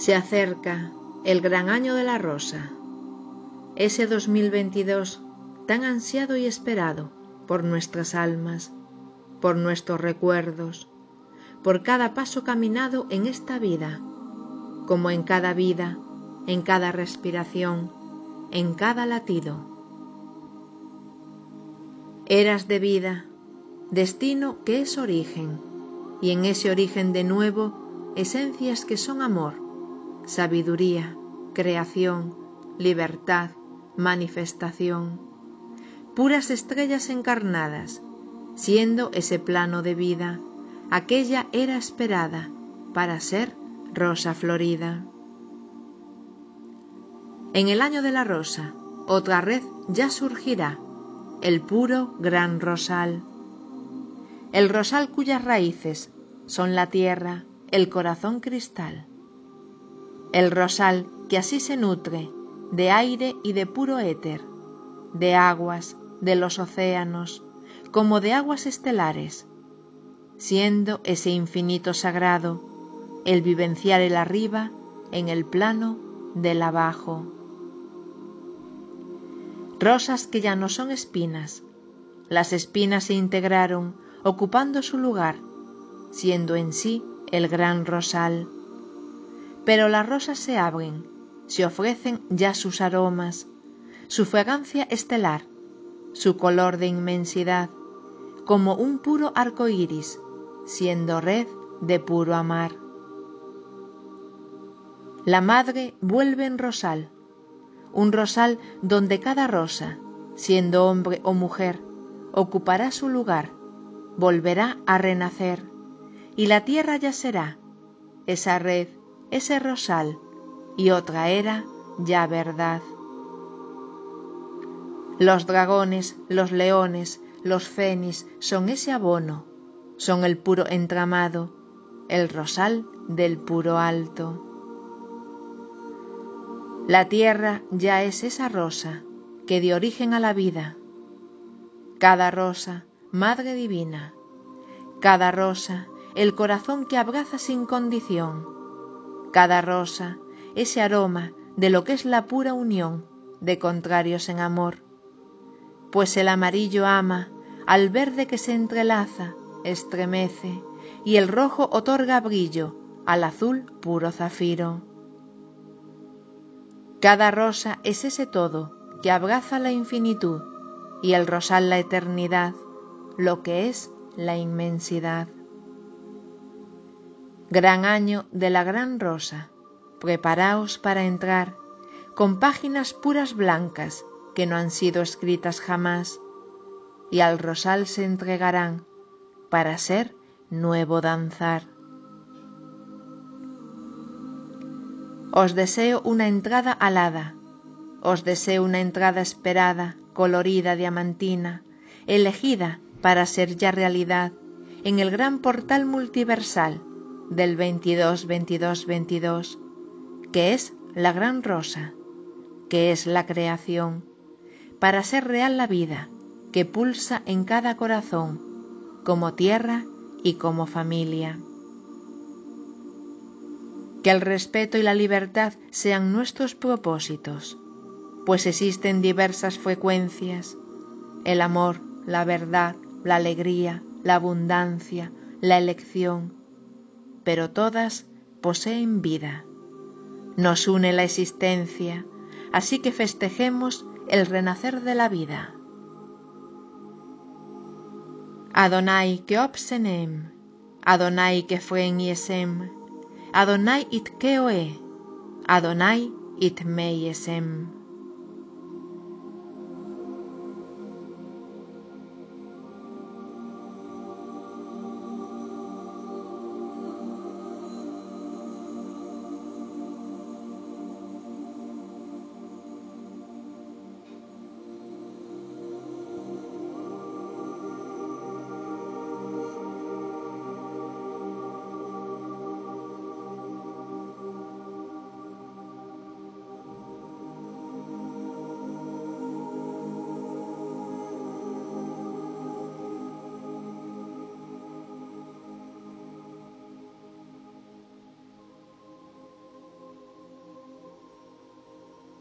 Se acerca el gran año de la rosa, ese 2022 tan ansiado y esperado por nuestras almas, por nuestros recuerdos, por cada paso caminado en esta vida, como en cada vida, en cada respiración, en cada latido. Eras de vida, destino que es origen, y en ese origen de nuevo, esencias que son amor, sabiduría, creación, libertad, manifestación, puras estrellas encarnadas, siendo ese plano de vida, aquella era esperada para ser rosa florida. En el año de la rosa, otra red ya surgirá, el puro gran rosal. El rosal cuyas raíces son la tierra, el corazón cristal. El rosal que así se nutre de aire y de puro éter, de aguas, de los océanos, como de aguas estelares, siendo ese infinito sagrado el vivenciar el arriba en el plano del abajo. Rosas que ya no son espinas, las espinas se integraron ocupando su lugar, siendo en sí el gran rosal. Pero las rosas se abren, se ofrecen ya sus aromas, su fragancia estelar, su color de inmensidad, como un puro arco iris, siendo red de puro amar. La madre vuelve en rosal, un rosal donde cada rosa, siendo hombre o mujer, ocupará su lugar, volverá a renacer, y la tierra ya será esa red, ese rosal, y otra era ya verdad. Los dragones, los leones, los fenis son ese abono, son el puro entramado, el rosal del puro alto. La tierra ya es esa rosa que dio origen a la vida. Cada rosa, Madre Divina, cada rosa, el corazón que abraza sin condición, cada rosa, ese aroma de lo que es la pura unión de contrarios en amor pues el amarillo ama al verde que se entrelaza, estremece, y el rojo otorga brillo al azul puro zafiro. Cada rosa es ese todo que abraza la infinitud y el rosal la eternidad, lo que es la inmensidad. Gran año de la gran rosa, preparaos para entrar con páginas puras blancas que no han sido escritas jamás, y al rosal se entregarán para ser nuevo danzar. Os deseo una entrada alada, os deseo una entrada esperada, colorida, diamantina, elegida para ser ya realidad en el gran portal multiversal del 22-22-22, que es la gran rosa, que es la creación, para ser real la vida que pulsa en cada corazón, como tierra y como familia. Que el respeto y la libertad sean nuestros propósitos, pues existen diversas frecuencias, el amor, la verdad, la alegría, la abundancia, la elección, pero todas poseen vida. Nos une la existencia, así que festejemos el renacer de la vida. Adonai que obsenem, Adonai que fue en Yesem, Adonai it keoe, Adonai it meyesem.